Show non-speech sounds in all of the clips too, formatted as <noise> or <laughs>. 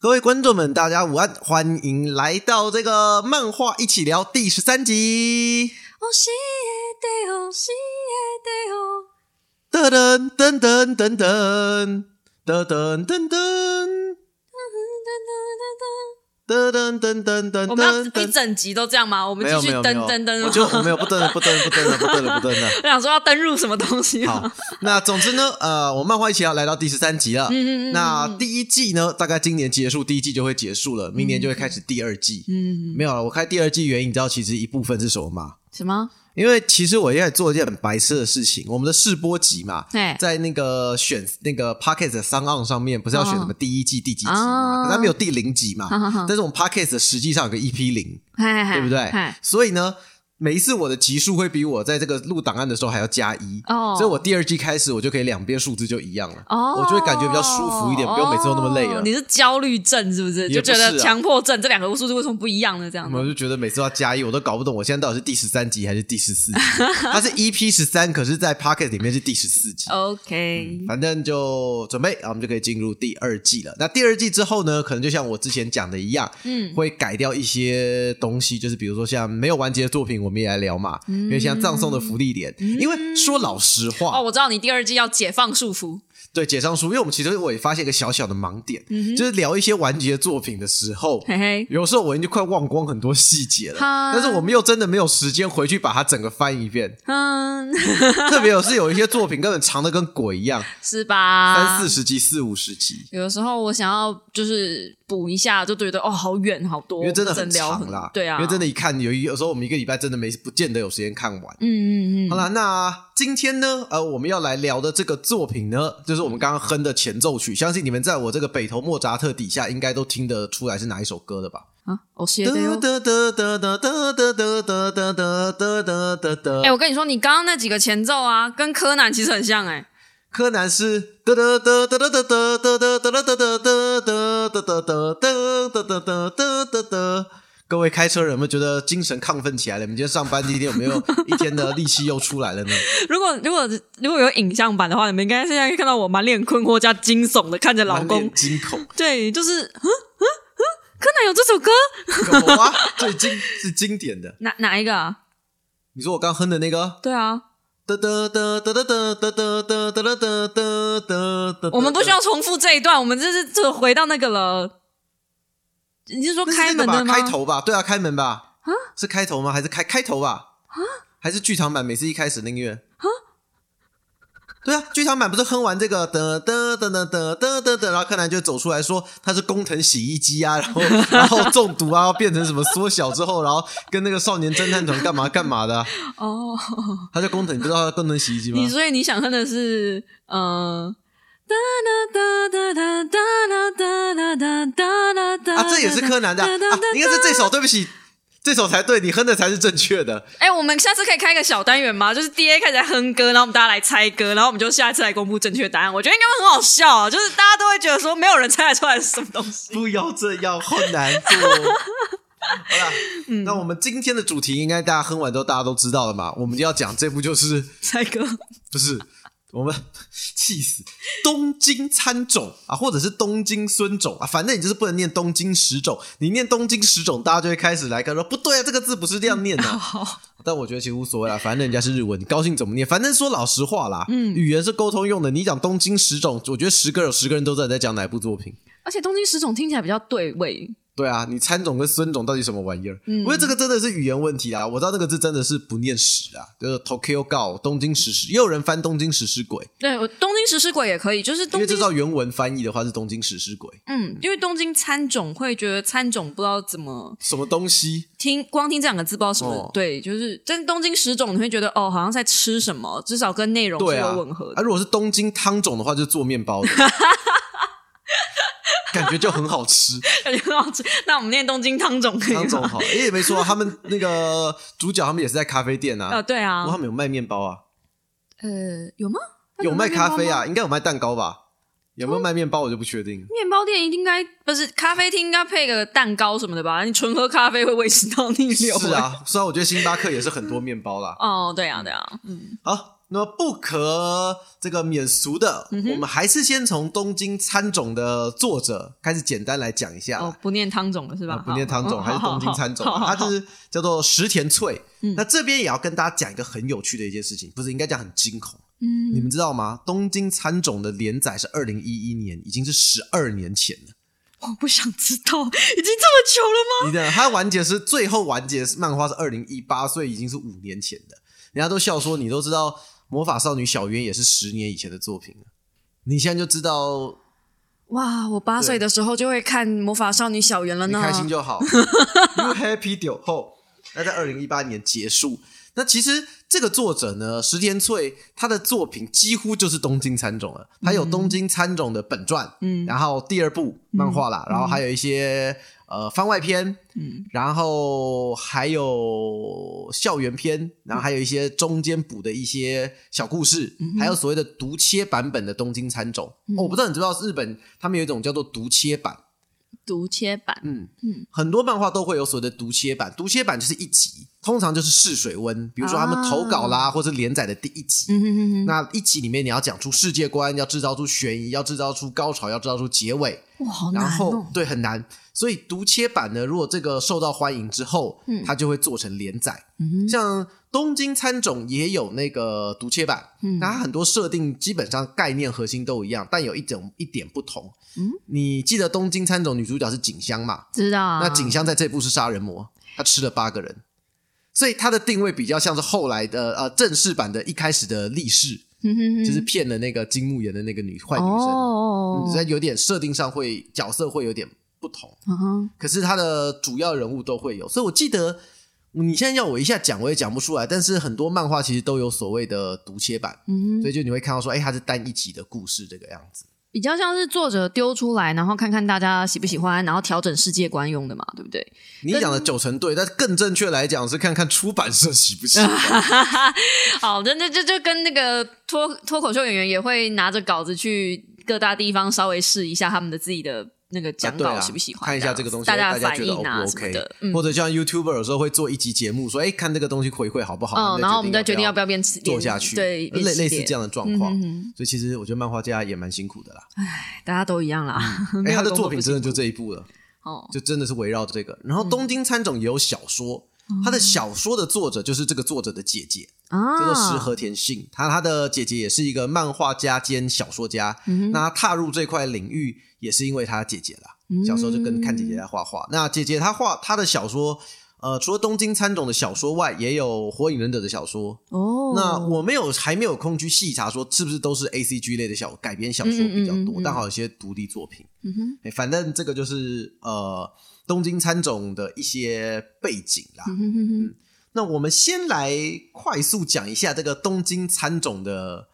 各位观众们，大家午安，欢迎来到这个漫画一起聊第十三集。噔噔噔噔噔噔噔噔噔噔。噔噔噔噔噔，我们要一整集都这样吗？我们继续噔噔噔，我就我没有不登 <laughs> 了，不登了，不登了，不登了，不登了。我想说要登入什么东西？好，那总之呢，呃，我漫画一起要来到第十三集了。嗯嗯嗯。那第一季呢，大概今年结束，第一季就会结束了，明年就会开始第二季。嗯，没有了。我开第二季原因，你知道其实一部分是什么吗？什么？因为其实我也在做一件很白痴的事情，我们的试播集嘛，在那个选那个 Pocket 三 on 上面，不是要选什么第一季第几集嘛？可它没有第零集嘛？<laughs> 但是我们 Pocket 实际上有个 EP 零，对不对？所以呢。每一次我的级数会比我在这个录档案的时候还要加一，所以我第二季开始我就可以两边数字就一样了，哦我就会感觉比较舒服一点，不用每次都那么累了。你是焦虑症是不是？就觉得强迫症这两个数字为什么不一样呢？这 <laughs> 样我就觉得每次要加一，我都搞不懂我现在到底是第十三集还是第十四集。<laughs> 它是 EP 十三，可是在 Pocket 里面是第十四集。OK，反正就准备，然后我们就可以进入第二季了。那第二季之后呢，可能就像我之前讲的一样，嗯，会改掉一些东西，就是比如说像没有完结的作品，我们也来聊嘛。因为像葬送的福利点，因为说老实话哦，我知道你第二季要解放束缚。对，解上书，因为我们其实我也发现一个小小的盲点，就是聊一些完结作品的时候，嘿嘿有时候我已经快忘光很多细节了，但是我们又真的没有时间回去把它整个翻一遍。嗯，特别有是有一些作品根本长的跟鬼一样，<laughs> 是吧？三四十集、四五十集，有的时候我想要就是补一下，就觉得哦，好远好多，因为真的很长啦。对啊，因为真的，一看有有时候我们一个礼拜真的没不见得有时间看完。嗯嗯嗯。好了，那今天呢，呃，我们要来聊的这个作品呢，就是。我们刚刚哼的前奏曲，相信你们在我这个北投莫扎特底下，应该都听得出来是哪一首歌的吧？啊，我写的哟。哎，我跟你说，你刚刚那几个前奏啊，跟柯南其实很像哎。柯南是哒哒哒哒哒哒哒哒哒哒哒哒哒哒哒哒哒哒哒。各位开车人有没有觉得精神亢奋起来了？你们今天上班第一天有没有 <laughs> 一天的力气又出来了呢？如果如果如果有影像版的话，你们应该现在可以看到我满脸困惑加惊悚的看着老公，惊恐。对，就是嗯嗯嗯，柯南有这首歌，有啊，最经是经典的。哪哪一个啊？你说我刚哼的那个？对啊。哒哒哒哒哒哒哒哒哒哒哒哒哒。我们不需要重复这一段，我们这是就回到那个了。你是说开门的吗？开头吧，对啊，开门吧。啊，是开头吗？还是开开头吧？啊，还是剧场版？每次一开始那个乐。啊，对啊，剧场版不是哼完这个噔噔噔噔噔噔噔噔，然后柯南就走出来说他是工藤洗衣机啊，然后 <laughs> 然后中毒啊，变成什么缩小之后，然后跟那个少年侦探团干嘛干嘛的。哦，他叫工藤，你不知道他工藤洗衣机吗？你所以你想哼的是嗯。哒哒啦哒哒哒哒啦哒啦哒哒啦哒。啊这也是柯南的啊。应该是这首对不起这首才对你哼的才是正确的。哎我们下次可以开个小单元吗？就是 da 开始在哼歌然后我们大家来猜歌然后我们就下一次来公布正确答案。我觉得应该会很好笑就是大家都会觉得说没有人猜得出来是什么东西。不要这样好难做。好了 <laughs> 那我们今天的主题应该大家哼完之后大家都知道了嘛。我们就要讲这部就是猜歌。就是我们气死东京参种啊，或者是东京孙种啊，反正你就是不能念东京十种，你念东京十种，大家就会开始来看说不对啊，这个字不是这样念的。<laughs> 但我觉得其实无所谓啦，反正人家是日文，你高兴怎么念，反正说老实话啦，嗯，语言是沟通用的。你讲东京十种，我觉得十个有十个人都知道你在讲哪部作品，而且东京十种听起来比较对味。对啊，你参种跟孙种到底什么玩意儿？因为这个真的是语言问题啊！我知道这个字真的是不念史啊，就是 Tokyo Go 东京食尸，也有人翻东京食尸鬼。对，东京食尸鬼也可以，就是因为这照原文翻译的话是东京食尸鬼。嗯，因为东京参种会觉得参种不知道怎么什么东西，听光听这两个字不知道什么。对，就是但东京食种你会觉得哦，好像在吃什么，至少跟内容是有吻合。啊，如果是东京汤种的话，就是做面包的。<laughs> <laughs> 感觉就很好吃，感觉很好吃。那我们念东京汤总可以汤总好，哎，没错，他们那个主角他们也是在咖啡店啊。呃，对啊，他们有卖面包啊。呃，有吗？有卖咖啡啊，应该有卖蛋糕吧？有没有卖面包？我就不确定。面包店应该不是咖啡厅，应该配个蛋糕什么的吧？你纯喝咖啡会胃食道逆流。是啊，虽然我觉得星巴克也是很多面包啦。哦，对啊，对啊，嗯，好。那么不可这个免俗的，我们还是先从东京参种的作者开始简单来讲一下。哦，不念汤种了是吧？不念汤种，还是东京参种？它就是叫做石田翠。那这边也要跟大家讲一个很有趣的一件事情，不是应该讲很惊恐？嗯，你们知道吗？东京参种的连载是二零一一年，已经是十二年前了。我不想知道，已经这么久了吗？你的它完结是最后完结漫画是二零一八，所以已经是五年前的。人家都笑说，你都知道。魔法少女小圆也是十年以前的作品了，你现在就知道哇！我八岁的时候就会看魔法少女小圆了呢，开心就好。<laughs> You happy 酒后，那在二零一八年结束。那其实这个作者呢，石田翠，他的作品几乎就是东京参种了。他有东京参种的本传，嗯，然后第二部漫画啦，然后还有一些。呃，番外篇，嗯，然后还有校园篇，然后还有一些中间补的一些小故事，还有所谓的独切版本的东京餐种。我不知道你知不知道，日本他们有一种叫做独切版。独切版，嗯嗯，很多漫画都会有所谓的独切版。独切版就是一集，通常就是试水温，比如说他们投稿啦，或者连载的第一集。那一集里面你要讲出世界观，要制造出悬疑，要制造出高潮，要制造出结尾。哇，好难哦！对，很难。所以读切版呢，如果这个受到欢迎之后，嗯，它就会做成连载。嗯像东京参种也有那个读切版，嗯，它很多设定基本上概念核心都一样，但有一种一点不同。嗯，你记得东京参种女主角是景香嘛？知道。啊那景香在这部是杀人魔，她吃了八个人，所以它的定位比较像是后来的呃正式版的一开始的力士，就是骗了那个金木研的那个女坏女生。哦，在有点设定上会角色会有点。不同，可是它的主要人物都会有，所以我记得你现在要我一下讲，我也讲不出来。但是很多漫画其实都有所谓的读切版，所以就你会看到说，哎，它是单一集的故事这个样子，比较像是作者丢出来，然后看看大家喜不喜欢，然后调整世界观用的嘛，对不对？你讲的九成对，但更正确来讲是看看出版社喜不喜欢。<laughs> 好，的那就就跟那个脱脱口秀演员也会拿着稿子去各大地方稍微试一下他们的自己的。那个讲稿喜不喜欢？看一下这个东西，大家反应啊什么的，或者像 YouTuber 有时候会做一集节目，说哎，看这个东西回馈好不好？嗯，然后我们再决定要不要变做下去，对，类类似这样的状况。所以其实我觉得漫画家也蛮辛苦的啦。唉，大家都一样啦。<laughs> 哎，他的作品真的就这一部了，哦，就真的是围绕这个。然后东京参种也有小说，他的小说的作者就是这个作者的姐姐，叫做石和田信。他他的姐姐也是一个漫画家兼小说家。那他踏入这块领域也是因为他姐姐啦。小时候就跟看姐姐在画画。那姐姐她画她的小说，呃，除了东京参种的小说外，也有火影忍者的小说。哦，那我没有还没有空去细查，说是不是都是 A C G 类的小改编小说比较多，但好有些独立作品。嗯哼，反正这个就是呃东京参种的一些背景啦。嗯哼，那我们先来快速讲一下这个东京参种的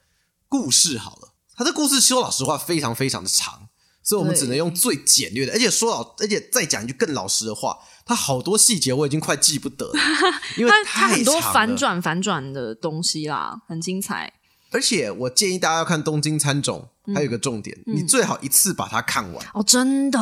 故事好了。他的故事说老实话非常非常的长。所以我们只能用最简略的，而且说老，而且再讲一句更老实的话，它好多细节我已经快记不得了，<laughs> 因为它很多反转反转的东西啦，很精彩。而且我建议大家要看《东京餐种》，还有一个重点，你最好一次把它看完。哦，真的，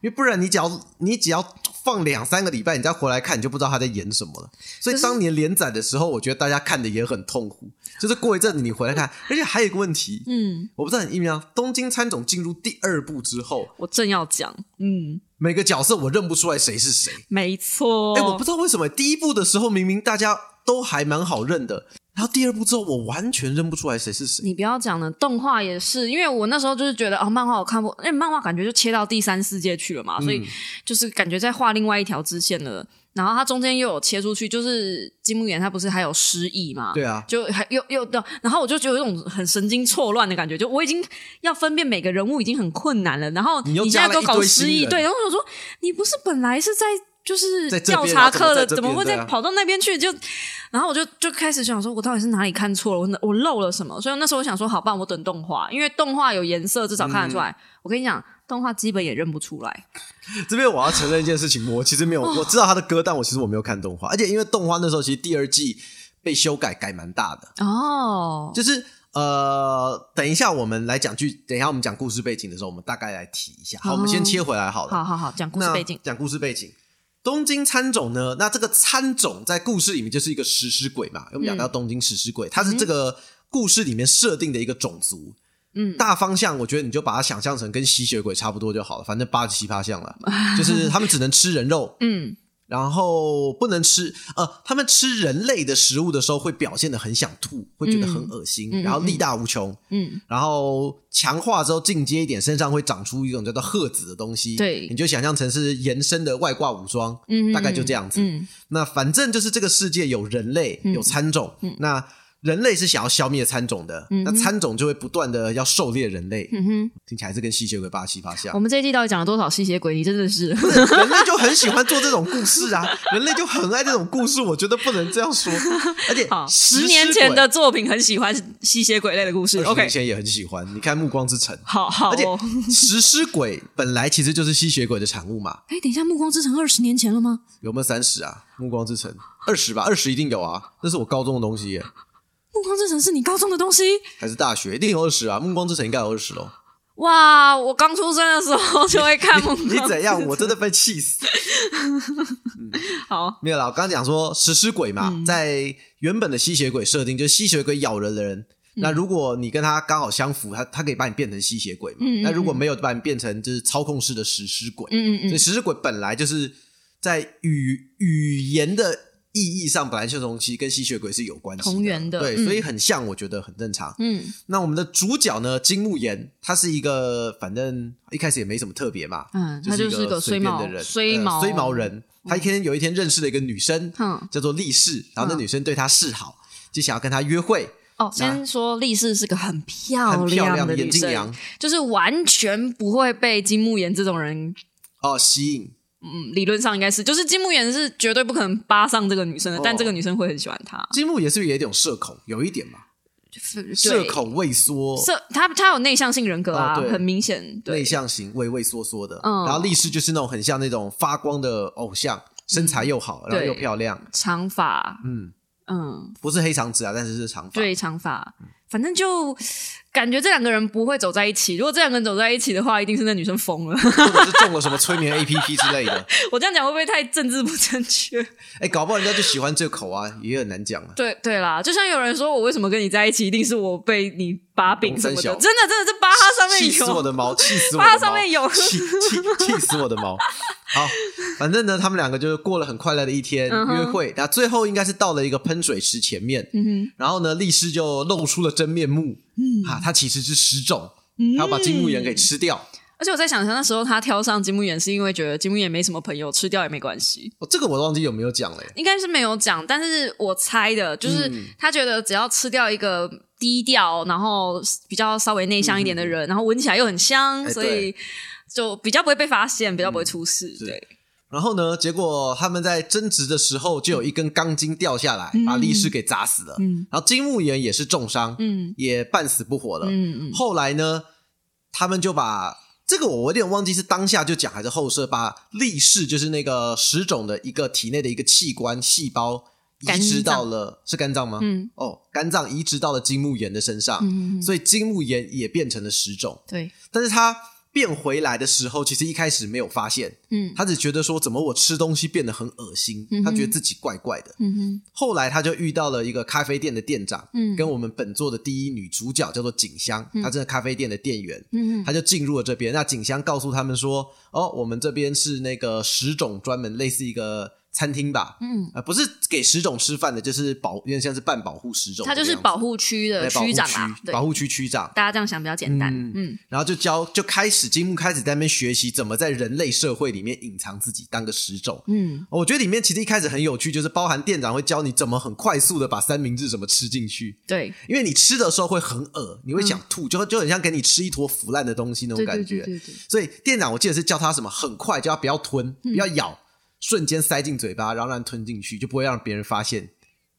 因为不然你只要你只要放两三个礼拜，你再回来看，你就不知道他在演什么了。所以当年连载的时候，我觉得大家看的也很痛苦。<laughs> 就是过一阵子你回来看，而且还有一个问题，嗯，我不知道你意没有，东京参总进入第二部之后，我正要讲，嗯，每个角色我认不出来谁是谁，没错，哎，我不知道为什么第一部的时候明明大家都还蛮好认的，然后第二部之后我完全认不出来谁是谁。你不要讲了，动画也是，因为我那时候就是觉得哦，漫画我看不，因为漫画感觉就切到第三世界去了嘛，所以就是感觉在画另外一条支线了。然后它中间又有切出去，就是金木研他不是还有失忆嘛？对啊，就还又又的，然后我就觉得有一种很神经错乱的感觉，就我已经要分辨每个人物已经很困难了，然后你现在都搞失忆，对，然后我说你不是本来是在就是调查课的，怎么会在跑到那边去？就然后我就就开始想说，我到底是哪里看错了？我我漏了什么？所以那时候我想说，好吧，我等动画，因为动画有颜色，至少看得出来。我跟你讲。动画基本也认不出来。<laughs> 这边我要承认一件事情，我其实没有，我知道他的歌，但我其实我没有看动画。而且因为动画那时候其实第二季被修改改蛮大的哦。就是呃，等一下我们来讲剧，等一下我们讲故事背景的时候，我们大概来提一下。好，我们先切回来好了。好好好，讲故事背景。讲故事背景。东京参种呢？那这个参种在故事里面就是一个食尸鬼嘛。我们讲到东京食尸鬼，它是这个。故事里面设定的一个种族。嗯，大方向我觉得你就把它想象成跟吸血鬼差不多就好了，反正八十七八像了，<laughs> 就是他们只能吃人肉。嗯。然后不能吃，呃，他们吃人类的食物的时候会表现的很想吐，会觉得很恶心，然后力大无穷，嗯，然后强化之后进阶一点，身上会长出一种叫做鹤子的东西，对，你就想象成是延伸的外挂武装，嗯，大概就这样子。那反正就是这个世界有人类，有餐种，那。人类是想要消灭参种的，那参种就会不断的要狩猎人类。嗯哼听起来是跟吸血鬼八七八像。我们这一季到底讲了多少吸血鬼？你真的是人类就很喜欢做这种故事啊！<laughs> 人类就很爱这种故事，我觉得不能这样说。<laughs> 而且十年前的作品很喜欢吸血鬼类的故事，十年前也很喜欢。你看《暮光之城》，好好。而且食尸鬼本来其实就是吸血鬼的产物嘛。哎，等一下，《暮光之城》二十年前了吗？有没有三十啊？《暮光之城》二十吧，二十一定有啊。那是我高中的东西耶。暮光之城是你高中的东西，还是大学？一定有二十啊！暮光之城应该有二十喽。哇，我刚出生的时候就会看 <laughs> 梦。你怎样？我真的被气死。<laughs> 好，没有啦。我刚刚讲说食尸鬼嘛，在原本的吸血鬼设定，就是吸血鬼咬人的人。那如果你跟他刚好相符，他他可以把你变成吸血鬼嘛？那如果没有，把你变成就是操控式的食尸鬼。嗯嗯嗯。所以食尸鬼本来就是在语语言的。意义上本来这东西跟吸血鬼是有关系的，对，所以很像，我觉得很正常。嗯，那我们的主角呢，金木研，他是一个反正一开始也没什么特别嘛，嗯，他就是个随便的人，衰毛衰毛人。他一天有一天认识了一个女生，叫做力士，然后那女生对他示好，就想要跟他约会。哦，先说力士是个很漂亮的眼镜娘，就是完全不会被金木研这种人哦吸引。嗯，理论上应该是，就是金木研是绝对不可能扒上这个女生的，但这个女生会很喜欢他。金木研是不是也有社恐？有一点嘛，社恐畏缩。社他他有内向性人格啊，很明显，内向型畏畏缩缩的。嗯然后力士就是那种很像那种发光的偶像，身材又好，然后又漂亮，长发。嗯嗯，不是黑长直啊，但是是长发，对长发。反正就感觉这两个人不会走在一起。如果这两个人走在一起的话，一定是那女生疯了，<laughs> 或者是中了什么催眠 A P P 之类的。<laughs> 我这样讲会不会太政治不正确？哎，搞不好人家就喜欢这口啊，也很难讲啊。对对啦，就像有人说我为什么跟你在一起，一定是我被你把柄什么的。真的真的，这巴哈上面有，气死我的毛，<laughs> 气死我巴哈上面有，气气气死我的毛。好，反正呢，他们两个就是过了很快乐的一天约会，那最后应该是到了一个喷水池前面，然后呢，律师就露出了真面目，嗯啊，他其实是失重，他要把金木研给吃掉。而且我在想，那时候他挑上金木研是因为觉得金木研没什么朋友，吃掉也没关系。哦，这个我忘记有没有讲了，应该是没有讲，但是我猜的就是他觉得只要吃掉一个低调，然后比较稍微内向一点的人，然后闻起来又很香，所以。就比较不会被发现，比较不会出事。对。然后呢，结果他们在争执的时候，就有一根钢筋掉下来，把力士给砸死了。嗯。然后金木研也是重伤，嗯，也半死不活了。嗯嗯。后来呢，他们就把这个我有点忘记是当下就讲还是后设，把力士就是那个石种的一个体内的一个器官细胞移植到了是肝脏吗？嗯。哦，肝脏移植到了金木研的身上，嗯所以金木研也变成了石种。对。但是他。变回来的时候，其实一开始没有发现，嗯，他只觉得说怎么我吃东西变得很恶心，他觉得自己怪怪的，嗯哼。后来他就遇到了一个咖啡店的店长，嗯，跟我们本作的第一女主角叫做景香，她是咖啡店的店员，嗯他就进入了这边。那景香告诉他们说，哦，我们这边是那个十种专门类似一个。餐厅吧，嗯，呃，不是给食种吃饭的，就是保，有点像是半保护食种。他就是保护区的区长啊，保护区区长。大家这样想比较简单，嗯。嗯然后就教，就开始金木开始在那边学习怎么在人类社会里面隐藏自己，当个食种。嗯，我觉得里面其实一开始很有趣，就是包含店长会教你怎么很快速的把三明治怎么吃进去。对，因为你吃的时候会很恶你会想吐，就就很像给你吃一坨腐烂的东西那种感觉。对对对。所以店长我记得是教他什么，很快就要不要吞，不要咬。瞬间塞进嘴巴，然后让吞进去，就不会让别人发现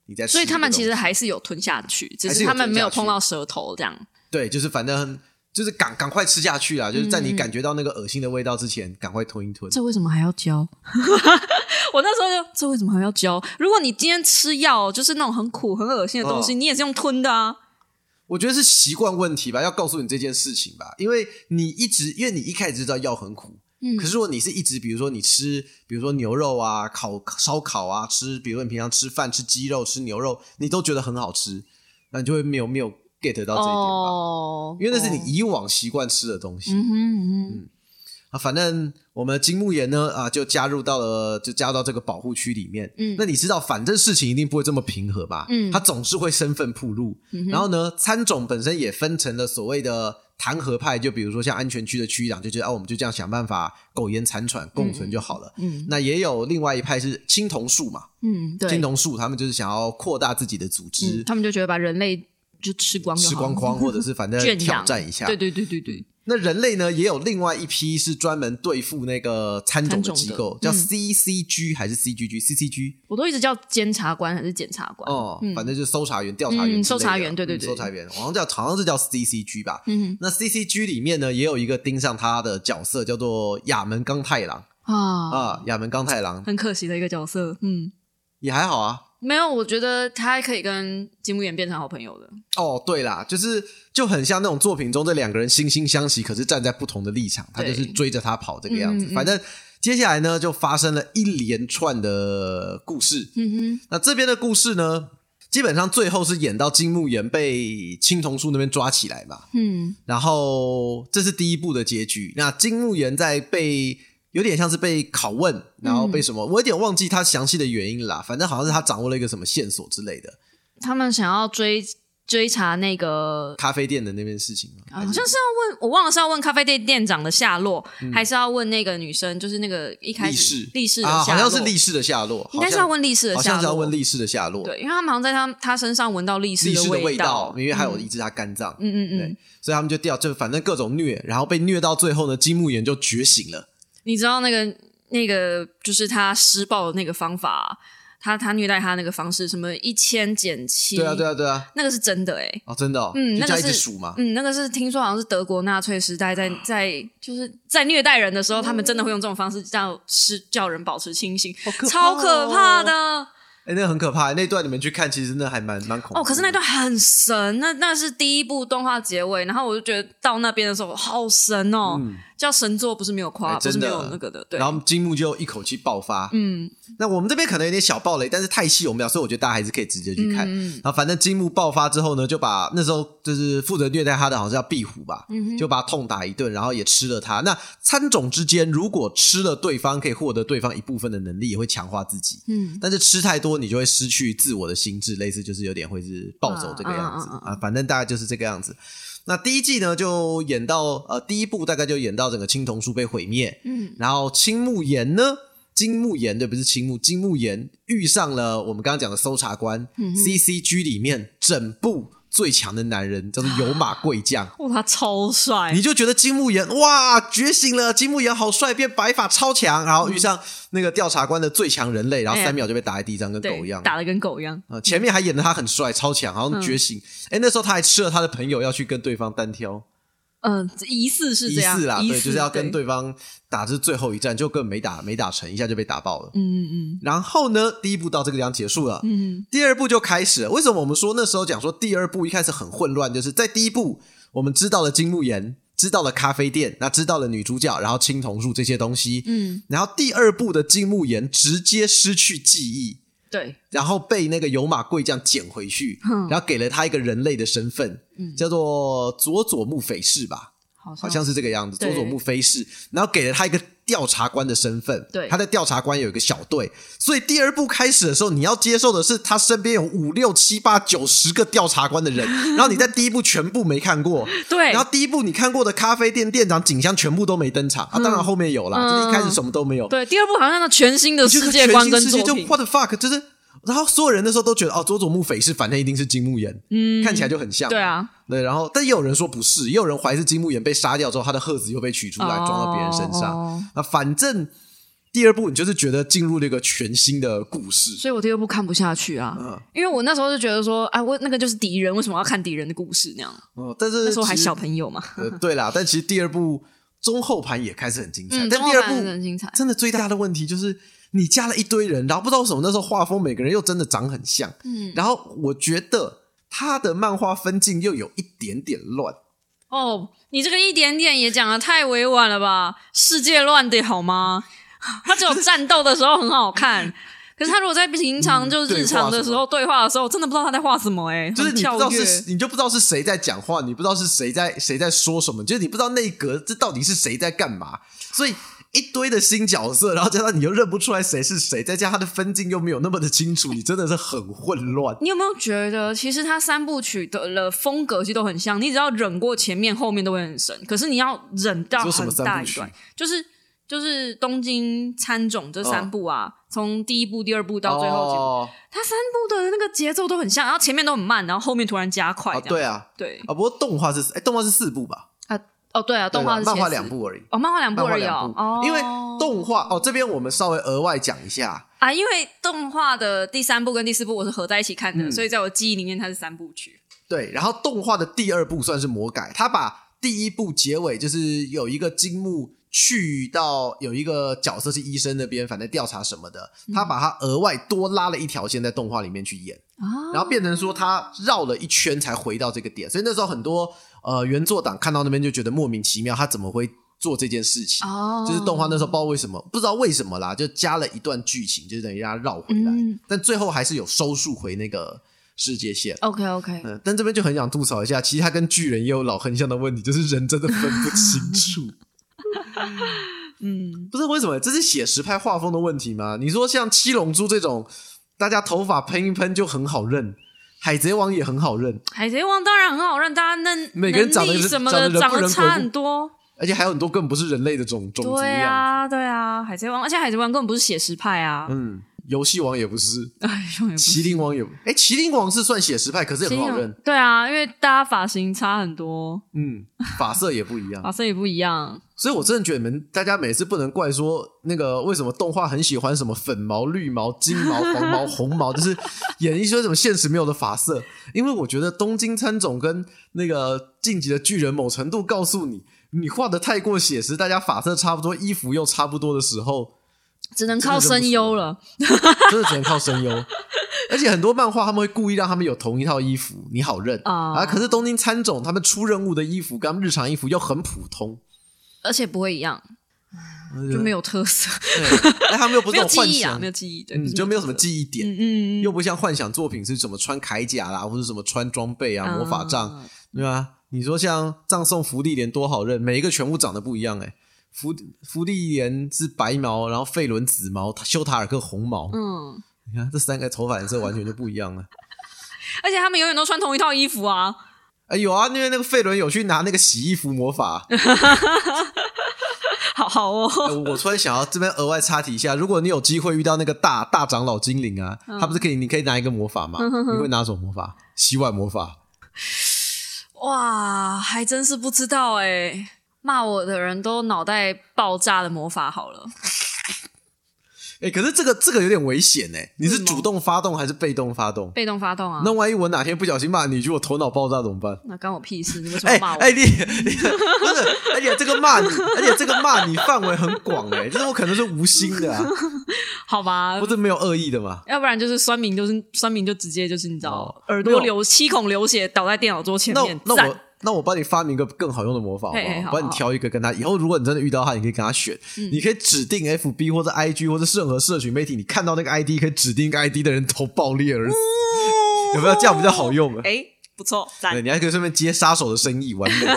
你在。所以他们其实还是有吞下去，只是他们没有碰到舌头这样。对，就是反正就是赶赶快吃下去啊！就是在你感觉到那个恶心的味道之前，赶快吞一吞。这为什么还要教？<laughs> 我那时候就这为什么还要教？如果你今天吃药，就是那种很苦、很恶心的东西，你也是用吞的啊。我觉得是习惯问题吧，要告诉你这件事情吧，因为你一直，因为你一开始知道药很苦。可是如果你是一直，比如说你吃，比如说牛肉啊、烤烧烤啊，吃，比如你平常吃饭吃鸡肉、吃牛肉，你都觉得很好吃，那你就会没有没有 get 到这一点吧，因为那是你以往习惯吃的东西。嗯嗯啊，反正我们金木研呢啊，就加入到了，就加入到这个保护区里面。嗯，那你知道，反正事情一定不会这么平和吧？嗯，他总是会身份铺路。然后呢，餐种本身也分成了所谓的弹劾派，就比如说像安全区的区长就觉得啊，我们就这样想办法苟延残喘共存就好了。嗯，那也有另外一派是青铜树嘛。嗯，对，青铜树他们就是想要扩大自己的组织，他们就觉得把人类。就吃光，吃光光，或者是反正挑战一下。对对对对对。那人类呢，也有另外一批是专门对付那个参种的机构，叫 CCG 还是 CGG？CCG，我都一直叫监察官还是检察官哦，反正就是搜查员、调查员、搜查员，对对对，搜查员，好像叫好像是叫 CCG 吧。嗯，那 CCG 里面呢，也有一个盯上他的角色，叫做亚门刚太郎啊啊，亚门刚太郎，很可惜的一个角色，嗯，也还好啊。没有，我觉得他可以跟金木研变成好朋友的。哦，对啦，就是就很像那种作品中这两个人惺惺相惜，可是站在不同的立场，他就是追着他跑这个样子。反正接下来呢，就发生了一连串的故事。嗯哼，那这边的故事呢，基本上最后是演到金木研被青铜树那边抓起来嘛。嗯，然后这是第一部的结局。那金木研在被。有点像是被拷问，然后被什么？我有点忘记他详细的原因啦。反正好像是他掌握了一个什么线索之类的。他们想要追追查那个咖啡店的那件事情吗？好像是要问，我忘了是要问咖啡店店长的下落，还是要问那个女生？就是那个一开始力士的下落，好像是力士的下落，应该是要问力士的下落，好像是要问力士的下落。对，因为他们好像在他他身上闻到力士的味道，因为还有一只他肝脏。嗯嗯嗯，所以他们就掉，就反正各种虐，然后被虐到最后呢，金木研就觉醒了。你知道那个？那个就是他施暴的那个方法，他他虐待他那个方式，什么一千减七？对啊，对啊，对啊，那个是真的哎，哦，真的，嗯，那个是数嘛，嗯，那个是听说好像是德国纳粹时代在在就是在虐待人的时候，他们真的会用这种方式叫是叫人保持清醒，超可怕的。哎，那很可怕，那段你们去看，其实那还蛮蛮恐怖。哦，可是那段很神，那那是第一部动画结尾，然后我就觉得到那边的时候好神哦。叫神作不是没有夸，不是没有那个的。对，然后金木就一口气爆发。嗯，那我们这边可能有点小暴雷，但是太细我们要，所以我觉得大家还是可以直接去看。嗯然后反正金木爆发之后呢，就把那时候就是负责虐待他的，好像叫壁虎吧，就把他痛打一顿，然后也吃了他。那参种之间，如果吃了对方，可以获得对方一部分的能力，也会强化自己。嗯，但是吃太多，你就会失去自我的心智，类似就是有点会是暴走这个样子啊。反正大概就是这个样子。那第一季呢，就演到呃，第一部大概就演到整个青铜树被毁灭，嗯，然后青木岩呢，金木岩对，不是青木，金木岩遇上了我们刚刚讲的搜查官，C C G 里面整部。最强的男人叫做有马贵将，<laughs> 哇，他超帅！你就觉得金木研哇觉醒了，金木研好帅，变白发超强，然后遇上那个调查官的最强人类，然后三秒就被打在地上，跟狗一样，打的跟狗一样。啊，前面还演的他很帅超强，然后觉醒。哎，那时候他还吃了他的朋友，要去跟对方单挑。嗯，疑似是这样，疑似啦，对，就是要跟对方打这最后一战，就根本没打没打成，一下就被打爆了。嗯嗯嗯。然后呢，第一步到这个地方结束了。嗯。第二步就开始了。为什么我们说那时候讲说第二步一开始很混乱？就是在第一步我们知道了金木研，知道了咖啡店，那知道了女主角，然后青铜树这些东西。嗯。然后第二步的金木研直接失去记忆。对，然后被那个有马贵将捡回去，然后给了他一个人类的身份，叫做佐佐木匪士吧，好像是这个样子，佐佐木飞士，然后给了他一个调查官的身份，对，他在调查官有一个小队，所以第二部开始的时候，你要接受的是他身边有五六七八九十个调查官的人，<laughs> 然后你在第一部全部没看过，对，然后第一部你看过的咖啡店店长景香全部都没登场，啊，当然后面有了，就是一开始什么都没有，对，第二部好像那全新的世界观跟世界就 what the fuck，就是。然后所有人那时候都觉得哦，佐佐木匪是反正一定是金木研，嗯，看起来就很像，对啊，对。然后但也有人说不是，也有人怀疑是金木研被杀掉之后，他的鹤子又被取出来装到别人身上。那反正第二部你就是觉得进入了一个全新的故事，所以我第二部看不下去啊，因为我那时候就觉得说，啊，我那个就是敌人，为什么要看敌人的故事那样？哦，但是那时候还小朋友嘛。对啦，但其实第二部中后盘也开始很精彩，但第二部很精彩，真的最大的问题就是。你加了一堆人，然后不知道为什么那时候画风每个人又真的长很像，嗯，然后我觉得他的漫画分镜又有一点点乱。哦，你这个一点点也讲的太委婉了吧？世界乱的好吗？<laughs> 他只有战斗的时候很好看，<laughs> 可是他如果在平常就日常的时候对话的时候，真的不知道他在画什么哎，就是你不知道是你就不知道是谁在讲话，你不知道是谁在谁在说什么，就是你不知道那一格这到底是谁在干嘛，所以一堆的新角色，<laughs> 然后加上你又认不出来谁是谁，再加上他的分镜又没有那么的清楚，你真的是很混乱。你有没有觉得其实他三部曲的了风格其实都很像，你只要忍过前面，后面都会很神。可是你要忍到很大一段，就是。就是东京参种这三部啊，从第一部、第二部到最后几部，它三部的那个节奏都很像，然后前面都很慢，然后后面突然加快。对啊，对啊。不过动画是哎，动画是四部吧？啊，哦，对啊，动画是漫画两部而已。哦，漫画两部而已哦。因为动画哦，这边我们稍微额外讲一下啊，因为动画的第三部跟第四部我是合在一起看的，所以在我记忆里面它是三部曲。对，然后动画的第二部算是魔改，他把第一部结尾就是有一个金木。去到有一个角色是医生那边，反正调查什么的，他把他额外多拉了一条线在动画里面去演，然后变成说他绕了一圈才回到这个点，所以那时候很多呃原作党看到那边就觉得莫名其妙，他怎么会做这件事情？就是动画那时候不知道为什么，不知道为什么啦，就加了一段剧情，就是等于让他绕回来，但最后还是有收束回那个世界线。OK OK，嗯，但这边就很想吐槽一下，其实他跟巨人也有老横向的问题，就是人真的分不清楚。<laughs> 嗯，不是为什么？这是写实派画风的问题吗？你说像七龙珠这种，大家头发喷一喷就很好认，海贼王也很好认。海贼王当然很好认，大家那每个人长得什么的长得差很多，而且还有很多根本不是人类的种种族。对啊，对啊，海贼王，而且海贼王根本不是写实派啊。嗯。游戏王也不是，麒麟王也不，哎，麒麟王是算写实派，可是也很好认。对啊，因为大家发型差很多，嗯，发色也不一样，<laughs> 发色也不一样。所以我真的觉得你们大家每次不能怪说那个为什么动画很喜欢什么粉毛、绿毛、金毛、黄毛、红毛，就是演一些什么现实没有的发色。因为我觉得东京参总跟那个晋级的巨人某程度告诉你，你画的太过写实，大家发色差不多，衣服又差不多的时候。只能靠声优了，真的只能靠声优。而且很多漫画他们会故意让他们有同一套衣服，你好认啊。可是东京参种他们出任务的衣服跟他们日常衣服又很普通，而且不会一样，就没有特色。哎，他们又不是 <laughs> 幻想，没有记忆，你就没有什么记忆点。嗯嗯，又不像幻想作品是怎么穿铠甲啦，或者什么穿装备啊、魔法杖，对吧？你说像葬送福利连多好认，每一个全部长得不一样，哎。福福利莲是白毛，然后费伦紫毛，修塔尔克红毛。嗯，你看这三个头发颜色完全就不一样了。<laughs> 而且他们永远都穿同一套衣服啊！哎，有啊，因为那个费伦有去拿那个洗衣服魔法。<laughs> 好好哦。我突然想要这边额外插题一下，如果你有机会遇到那个大大长老精灵啊，他不是可以，你可以拿一个魔法吗？你会拿什么魔法？洗碗魔法。哇，还真是不知道哎。骂我的人都脑袋爆炸的魔法好了。<laughs> 哎，可是这个这个有点危险哎！你是主动发动还是被动发动？被动发动啊！那万一我哪天不小心骂你，就我头脑爆炸怎么办？那关我屁事！你为什么骂我？哎，你 <laughs> 不是，而且这个骂你，而且这个骂你范围很广哎，就是我可能是无心的啊。<laughs> 好吧，不是没有恶意的嘛？要不然就是酸民，就是酸民就直接就是你知道，耳朵流七孔流血，倒在电脑桌前面。那我。那我帮你发明一个更好用的魔法，好不好？帮你挑一个跟他以后，如果你真的遇到他，你可以跟他选。你可以指定 F B 或者 I G 或者任何社群媒体，你看到那个 I D 可以指定一个 I D 的人头爆裂而死，有没有？这样比较好用啊？哎，不错，对，你还可以顺便接杀手的生意，完美。<laughs>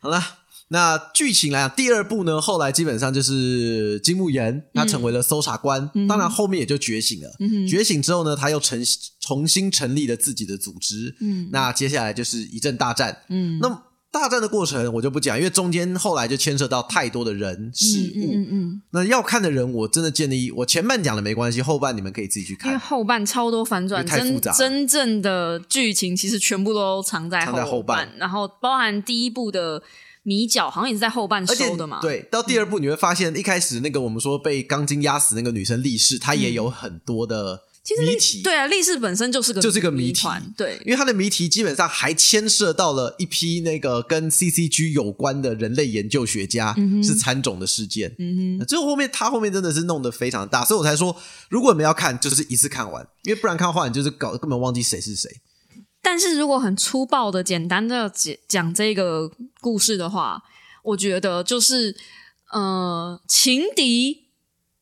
好了。那剧情来讲，第二部呢，后来基本上就是金木研他成为了搜查官，当然后面也就觉醒了。觉醒之后呢，他又成重新成立了自己的组织。嗯，那接下来就是一阵大战。嗯，那。大战的过程我就不讲，因为中间后来就牵涉到太多的人事物。嗯嗯那要看的人，我真的建议我前半讲的没关系，后半你们可以自己去看。因为后半超多反转，太复杂。真正的剧情其实全部都藏在后半，然后包含第一部的米角，好像也是在后半收的嘛。对，到第二部你会发现，一开始那个我们说被钢筋压死那个女生力士，她也有很多的。谜题对啊，历史本身就是个就是个谜团，对，因为它的谜题基本上还牵涉到了一批那个跟 CCG 有关的人类研究学家是参种的事件，嗯哼，最后后面他后面真的是弄得非常大，所以我才说，如果你们要看，就是一次看完，因为不然看话你就是搞根本忘记谁是谁。但是如果很粗暴的、简单的讲讲这个故事的话，我觉得就是呃，情敌。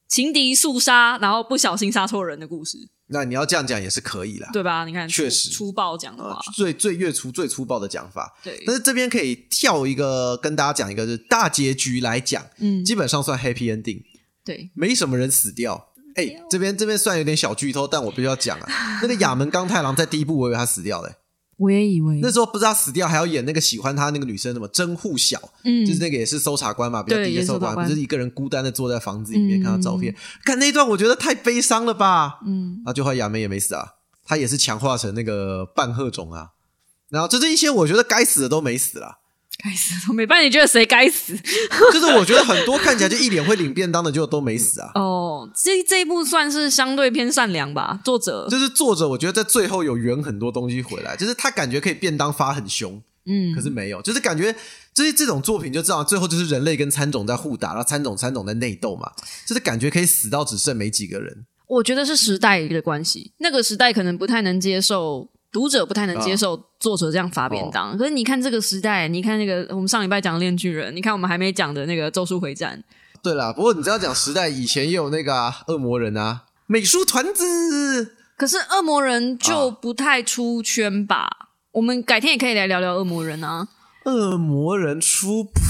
情敌速杀，然后不小心杀错人的故事。那你要这样讲也是可以啦，对吧？你看，确实粗暴讲的话，最最越粗最粗暴的讲法。对，但是这边可以跳一个跟大家讲一个，就是大结局来讲，嗯，基本上算 happy ending。对，没什么人死掉。哎，这边这边算有点小剧透，但我必须要讲啊，<laughs> 那个亚门刚太郎在第一部我以为他死掉了。<laughs> 我也以为那时候不知道死掉，还要演那个喜欢他那个女生什么真户小，嗯，就是那个也是搜查官嘛，比较低的搜查官，不是一个人孤单的坐在房子里面看到照片，看那段我觉得太悲伤了吧，嗯，啊，就后亚梅也没死啊，他也是强化成那个半鹤种啊，然后就这一些我觉得该死的都没死了。该死！没办法，你觉得谁该死？<laughs> 就是我觉得很多看起来就一脸会领便当的，就都没死啊。<laughs> 哦，这这一部算是相对偏善良吧。作者就是作者，我觉得在最后有圆很多东西回来，就是他感觉可以便当发很凶，嗯，可是没有，就是感觉就是这种作品就知道最后就是人类跟参种在互打，然后参种参种在内斗嘛，就是感觉可以死到只剩没几个人。我觉得是时代的关系，那个时代可能不太能接受。读者不太能接受作者这样发便当，可是你看这个时代，你看那个我们上礼拜讲的《炼巨人》，你看我们还没讲的那个《咒术回战》。对啦，不过你只要讲时代，以前也有那个恶魔人啊，美术团子。可是恶魔人就不太出圈吧？我们改天也可以来聊聊恶魔人啊。恶魔人出不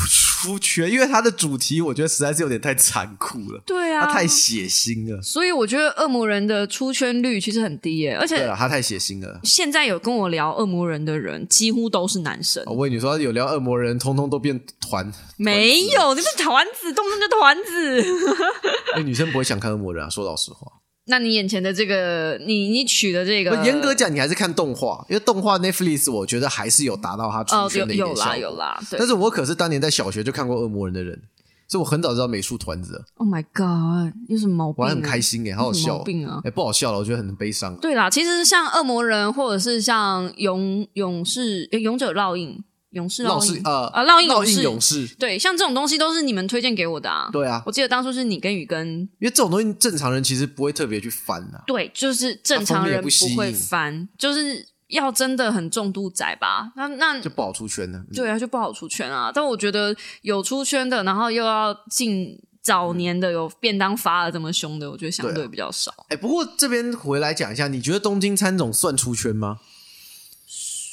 出圈？因为它的主题，我觉得实在是有点太残酷了。对啊，它太血腥了。所以我觉得恶魔人的出圈率其实很低耶，而且对了，他太血腥了。现在有跟我聊恶魔人的人，几乎都是男生。我跟你说，有聊恶魔人，通通都变团。没有，你是团子，动不动就团子。<laughs> 哎，女生不会想看恶魔人啊，说老实话。那你眼前的这个，你你取的这个，严格讲，你还是看动画，因为动画 Netflix 我觉得还是有达到它出圈的一点效果。有啦有啦，但是我可是当年在小学就看过《恶魔人》的人，所以我很早知道美术团子。Oh my god，有什么毛病？我很开心哎，好好笑。病啊？哎，不好笑了，我觉得很悲伤。对啦，其实像《恶魔人》或者是像《勇勇士》《勇者烙印》。勇士烙印呃啊烙印烙印勇士对，像这种东西都是你们推荐给我的啊。对啊，我记得当初是你跟宇根，因为这种东西正常人其实不会特别去翻的。对，就是正常人不会翻，就是要真的很重度宅吧？那那就不好出圈了。对啊，就不好出圈啊。但我觉得有出圈的，然后又要进早年的有便当发的这么凶的，我觉得相对比较少。哎，不过这边回来讲一下，你觉得东京餐总算出圈吗？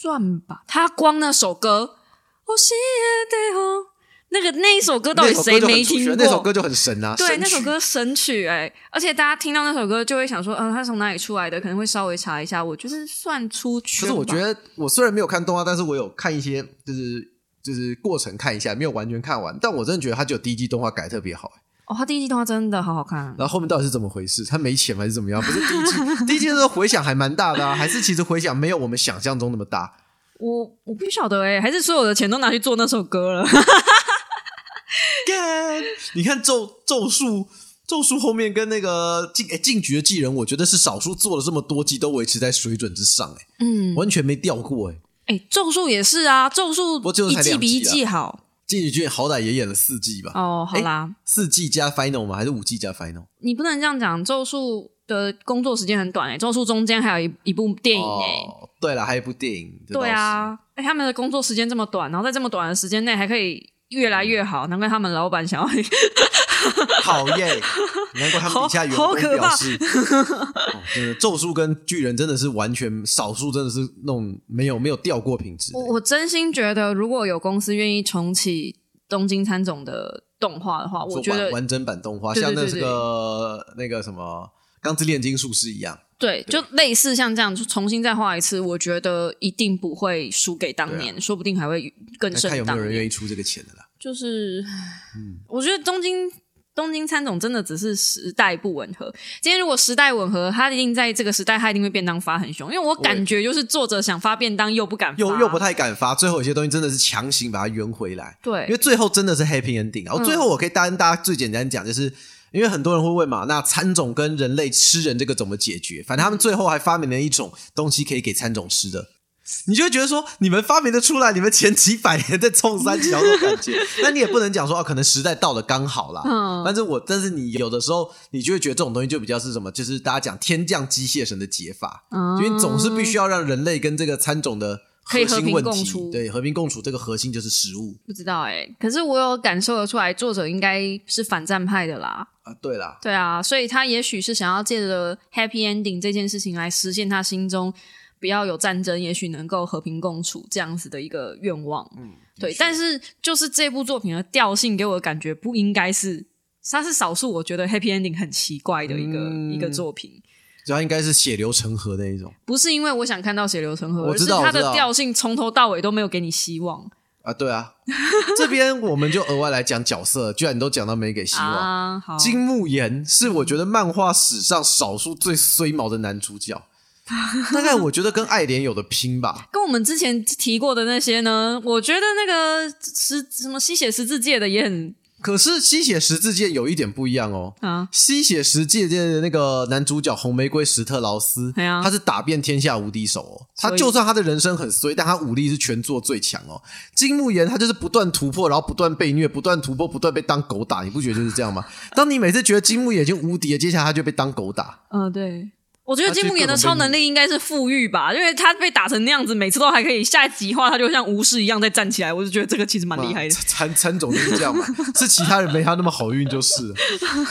算吧，他光那首歌，那个那一首歌到底谁没听过？那首歌就很神啊！对，那首歌神曲哎，而且大家听到那首歌就会想说，嗯，他从哪里出来的？可能会稍微查一下。我就是算出去。可是我觉得，我虽然没有看动画，但是我有看一些，就是就是过程看一下，没有完全看完。但我真的觉得他只有第一季动画改特别好哦，他第一季动画真的好好看。然后后面到底是怎么回事？他没钱还是怎么样？不是第一季，<laughs> 第一季的时候回响还蛮大的啊，还是其实回响没有我们想象中那么大？我我不晓得哎，还是所有的钱都拿去做那首歌了？你看咒咒术咒术后面跟那个进哎进局的技人，我觉得是少数做了这么多季都维持在水准之上哎，嗯，完全没掉过哎。哎，咒术也是啊，咒术一季比一季好。进击剧好歹也演了四季吧？哦，好啦，四季加 final 吗？还是五季加 final？你不能这样讲，咒术的工作时间很短哎，咒术中间还有一一部电影哎。对了，还有一部电影。对啊，哎，他们的工作时间这么短，然后在这么短的时间内还可以越来越好，难怪他们老板想要。<laughs> 讨厌，难怪他们底下员工表示，咒术跟巨人真的是完全少数，真的是那种没有没有掉过品质。我我真心觉得，如果有公司愿意重启东京参总的动画的话，我觉得完整版动画像那个那个什么《钢之炼金术师》一样，对，就类似像这样，就重新再画一次，我觉得一定不会输给当年，说不定还会更胜。看有没有人愿意出这个钱的啦。就是，嗯，我觉得东京。东京参总真的只是时代不吻合。今天如果时代吻合，他一定在这个时代，他一定会便当发很凶。因为我感觉就是作者想发便当又不敢，又又不太敢发。最后有些东西真的是强行把它圆回来。对，因为最后真的是 happy ending 啊！最后我可以跟大家最简单讲，就是因为很多人会问嘛，那餐种跟人类吃人这个怎么解决？反正他们最后还发明了一种东西可以给餐种吃的。你就会觉得说，你们发明的出来，你们前几百年在冲三桥的感觉，那你也不能讲说啊，可能时代到了刚好啦。嗯，但是我，但是你有的时候，你就会觉得这种东西就比较是什么，就是大家讲天降机械神的解法，嗯因为总是必须要让人类跟这个参种的可以和平共处。对，和平共处这个核心就是食物。不知道哎，可是我有感受得出来，作者应该是反战派的啦。啊，对啦，对啊，所以他也许是想要借着 happy ending 这件事情来实现他心中不要有战争，也许能够和平共处这样子的一个愿望。嗯，对。但是就是这部作品的调性给我的感觉不应该是，它是少数我觉得 happy ending 很奇怪的一个一个作品。主要应该是血流成河的一种，不是因为我想看到血流成河，而是它的调性从头到尾都没有给你希望啊！对啊，这边我们就额外来讲角色，居然你都讲到没给希望。金木研是我觉得漫画史上少数最衰毛的男主角，<laughs> 大概我觉得跟爱莲有的拼吧。跟我们之前提过的那些呢，我觉得那个十什么吸血十字界的也很。可是吸血十字剑有一点不一样哦。啊，吸血十字剑的那个男主角红玫瑰史特劳斯，他是打遍天下无敌手哦。他就算他的人生很衰，但他武力是全作最强哦。金木研他就是不断突破，然后不断被虐，不断突破，不断被当狗打。你不觉得就是这样吗？当你每次觉得金木研已经无敌了，接下来他就被当狗打。嗯，对。我觉得金木研的超能力应该是富裕吧，因为他被打成那样子，每次都还可以下一集话，他就像巫师一样再站起来。我就觉得这个其实蛮厉害的。参参总就是这样嘛，是其他人没他那么好运就是。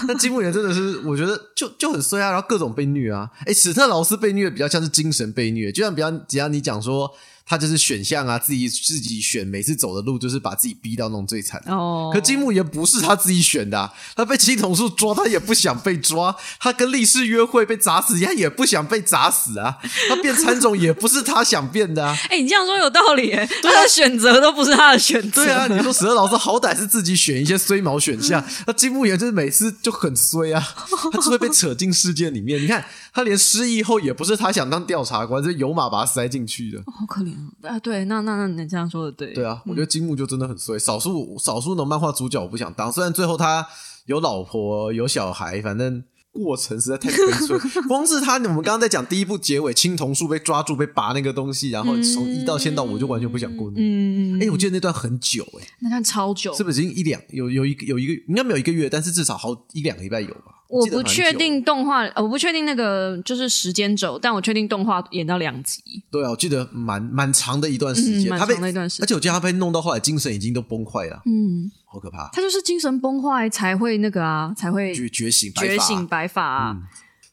那金木研真的是，我觉得就就很衰啊，然后各种被虐啊。哎，史特劳斯被虐比较像是精神被虐，就像比较只要你讲说。他就是选项啊，自己自己选，每次走的路就是把自己逼到那种最惨。哦，可金木研不是他自己选的，他被青铜树抓，他也不想被抓；他跟力士约会被砸死，他也不想被砸死啊。他变参种也不是他想变的啊。<laughs> 哎，你这样说有道理，他的选择都不是他的选择。对啊，你说十二老师好歹是自己选一些衰毛选项，那金木研就是每次就很衰啊，他就会被扯进事件里面。你看，他连失忆后也不是他想当调查官，是有马把他塞进去的。好可怜。啊，对，那那那你这样说的对。对啊，我觉得金木就真的很衰，少数少数的漫画主角我不想当，虽然最后他有老婆有小孩，反正过程实在太悲催。<laughs> 光是他，我们刚刚在讲第一部结尾，青铜树被抓住被拔那个东西，然后从一到千到我就完全不想过。嗯。哎，我记得那段很久哎，那段超久，是不是已经一两有有一个有一个应该没有一个月，但是至少好一两个礼拜有吧。我不确定动画，我不确定那个就是时间轴，但我确定动画演到两集。对啊，我记得蛮蛮长的一段时间，蛮长的一段时间，而且我记得他被弄到后来精神已经都崩坏了，嗯，好可怕。他就是精神崩坏才会那个啊，才会觉觉醒觉醒白发。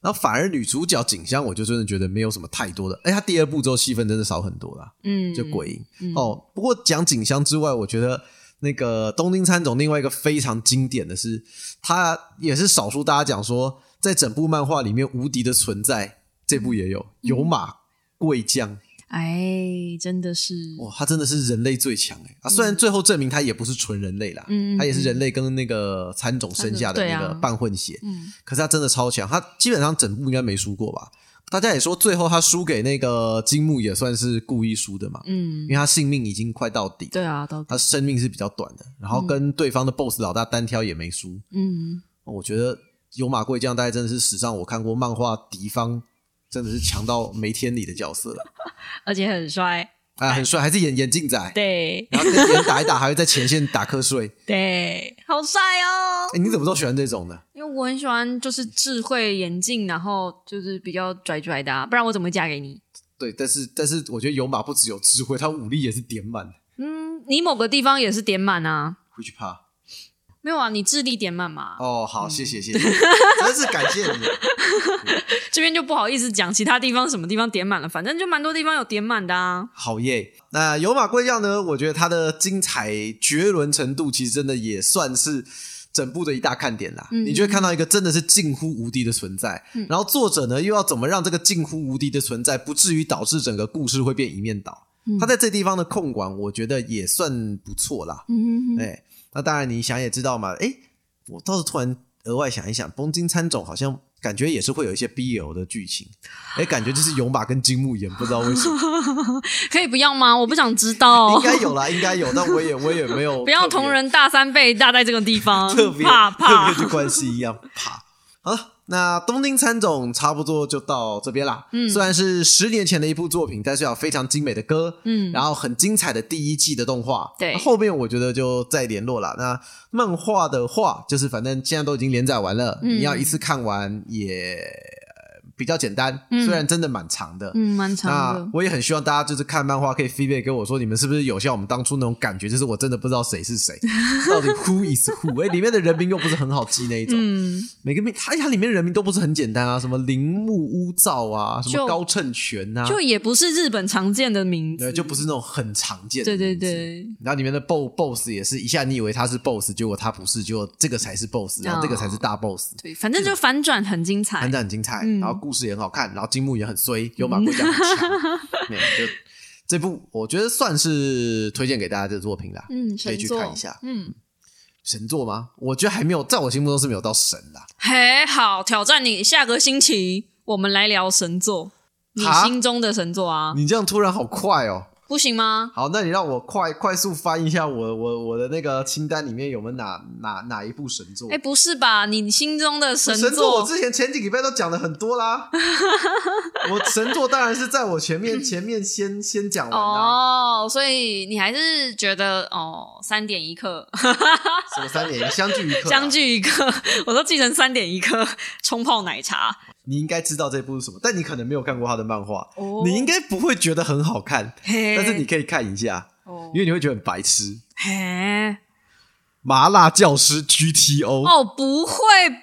然后反而女主角景香，我就真的觉得没有什么太多的，哎，她第二部之后戏份真的少很多了，嗯，就鬼影哦。不过讲景香之外，我觉得。那个东京参总，另外一个非常经典的是，他也是少数大家讲说，在整部漫画里面无敌的存在。这部也有有马贵将，哎，真的是哇，他真的是人类最强哎啊！虽然最后证明他也不是纯人类啦，嗯，他也是人类跟那个参种生下的那个半混血，嗯，可是他真的超强，他基本上整部应该没输过吧。大家也说，最后他输给那个金木也算是故意输的嘛，嗯，因为他性命已经快到底，对啊，他生命是比较短的，然后跟对方的 BOSS 老大单挑也没输，嗯，我觉得有马贵将大概真的是史上我看过漫画敌方真的是强到没天理的角色了，<laughs> 而且很帅。啊，很帅，还是眼眼镜仔，对，然后跟别人打一打，还会在前线打瞌睡，<laughs> 对，好帅哦！哎，你怎么都喜欢这种的？因为我很喜欢，就是智慧眼镜，然后就是比较拽拽的，不然我怎么会嫁给你？对，但是但是，我觉得有马不只有智慧，他武力也是点满的。嗯，你某个地方也是点满啊？回去怕？没有啊，你智力点满嘛？哦，好，谢谢谢谢，<laughs> 真是感谢你。<laughs> 这边就不好意思讲其他地方什么地方点满了，反正就蛮多地方有点满的啊。好耶，那有马贵将呢？我觉得它的精彩绝伦程度，其实真的也算是整部的一大看点啦。你就会看到一个真的是近乎无敌的存在，然后作者呢又要怎么让这个近乎无敌的存在不至于导致整个故事会变一面倒？他在这地方的控管，我觉得也算不错啦。嗯哎，那当然你想也知道嘛。哎，我倒是突然额外想一想，东京参总好像。感觉也是会有一些 BL 的剧情，哎，感觉就是勇马跟金木演，不知道为什么，<laughs> 可以不要吗？我不想知道。应该有啦，应该有，但我也我也没有。<laughs> 不要同人大三倍大在这个地方，特别怕怕，特别关系一样怕。好。那东京参总差不多就到这边啦。嗯，虽然是十年前的一部作品，但是有非常精美的歌，嗯，然后很精彩的第一季的动画。对，后面我觉得就再联络了。那漫画的话，就是反正现在都已经连载完了，你要一次看完也。比较简单，虽然真的蛮长的，嗯，蛮长的。我也很希望大家就是看漫画可以 feedback 给我说，你们是不是有像我们当初那种感觉，就是我真的不知道谁是谁，<laughs> 到底 who is who？哎，里面的人名又不是很好记那一种，嗯，每个名它它里面人名都不是很简单啊，什么铃木屋造啊，什么高秤权啊，就也不是日本常见的名字，对，就不是那种很常见。对对对。然后里面的 boss boss 也是一下你以为他是 boss，结果他不是，结果这个才是 boss，然后这个才是大 boss。对，反正就反转很精彩，反转很精彩，然后故事也很好看，然后。金木也很衰，有马贵家很强。<laughs> 就这部，我觉得算是推荐给大家的作品啦。嗯，可以去看一下。嗯，神作吗？我觉得还没有，在我心目中是没有到神的。嘿，好，挑战你，下个星期我们来聊神作，你心中的神作啊！你这样突然好快哦。不行吗？好，那你让我快快速翻一下我我我的那个清单里面有没有哪哪哪一部神作？哎，不是吧？你心中的神作，我之前前几个礼拜都讲了很多啦。<laughs> 我神作当然是在我前面 <laughs> 前面先先讲完哦，所以你还是觉得哦，三点一刻，什么三点一相聚 <laughs> 一刻，相聚一刻，我都记成三点一刻冲泡奶茶。你应该知道这部是什么，但你可能没有看过他的漫画，你应该不会觉得很好看，但是你可以看一下，因为你会觉得很白痴。麻辣教师 GTO 哦，不会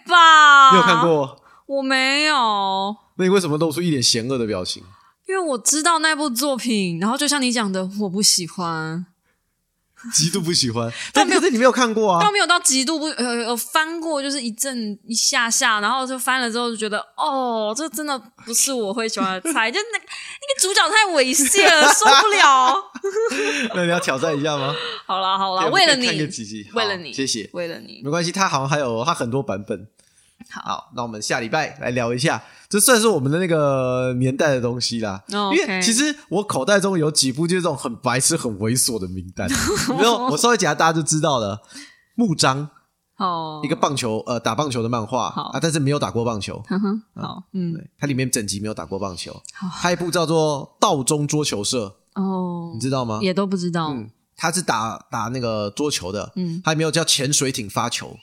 吧？你有看过？我没有。那你为什么露出一点嫌恶的表情？因为我知道那部作品，然后就像你讲的，我不喜欢。<laughs> 极度不喜欢，但可是你没有看过啊？倒没有到极度不呃翻过，就是一阵一下下，然后就翻了之后就觉得，哦，这真的不是我会喜欢的菜，<laughs> 就那个那个主角太猥亵了，受不了。<laughs> 那你要挑战一下吗？好啦好啦，为了你，为了你，谢谢，为了你，没关系，他好像还有他很多版本。好，那我们下礼拜来聊一下，这算是我们的那个年代的东西啦。因为其实我口袋中有几部就是这种很白痴、很猥琐的名单，<laughs> 没有，我稍微讲下大家就知道了。木章哦，一个棒球呃打棒球的漫画啊，但是没有打过棒球。好，嗯，它里面整集没有打过棒球。还有一部叫做《道中桌球社》哦，你知道吗？也都不知道。嗯，他是打打那个桌球的。嗯，还有没有叫潜水艇发球？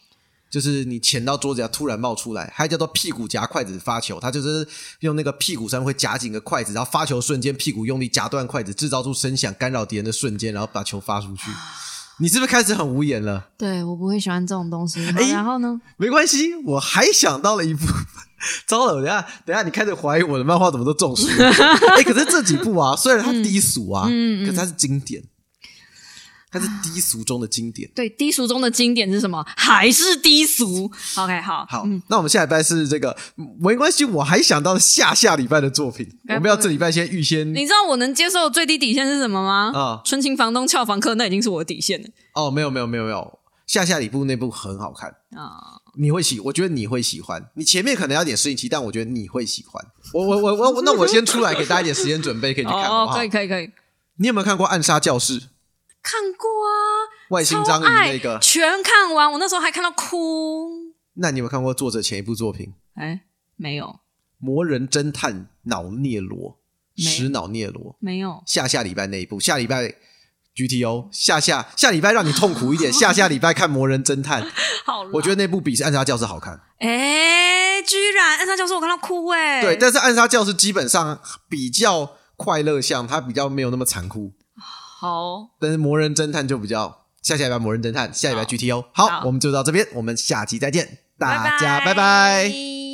就是你潜到桌子下突然冒出来，还叫做屁股夹筷子发球，它就是用那个屁股上会夹紧个筷子，然后发球瞬间屁股用力夹断筷子，制造出声响干扰敌人的瞬间，然后把球发出去。<laughs> 你是不是开始很无言了？对我不会喜欢这种东西。然后呢？没关系，我还想到了一部。<laughs> 糟了，等下等下，你开始怀疑我的漫画怎么都中暑。<laughs> 哎，可是这几部啊，虽然它低俗啊，可是它是经典。它是低俗中的经典，对，低俗中的经典是什么？还是低俗？OK，好，好，那我们下礼拜是这个没关系，我还想到下下礼拜的作品，我们要这礼拜先预先。你知道我能接受最低底线是什么吗？啊，纯情房东俏房客，那已经是我的底线了。哦，没有没有没有没有，下下礼部那部很好看啊，你会喜，我觉得你会喜欢。你前面可能要点适应期，但我觉得你会喜欢。我我我我，那我先出来给大家一点时间准备，可以去看，好不好？可以可以可以。你有没有看过《暗杀教室》？看过啊，外星章鱼那个全看完，我那时候还看到哭。那你有没有看过作者前一部作品？哎，没有。魔人侦探脑聂罗，石脑聂罗没有。下下礼拜那一部，下礼拜 GTO，下下下礼拜让你痛苦一点，<laughs> 下下礼拜看魔人侦探。好，我觉得那部比暗杀教室好看。哎，居然暗杀教室我看到哭哎。对，但是暗杀教室基本上比较快乐向，它比较没有那么残酷。好，但是魔人侦探就比较下下一拜魔人侦探，下一拜 GTO。好，我们就到这边，我们下期再见，大家拜拜。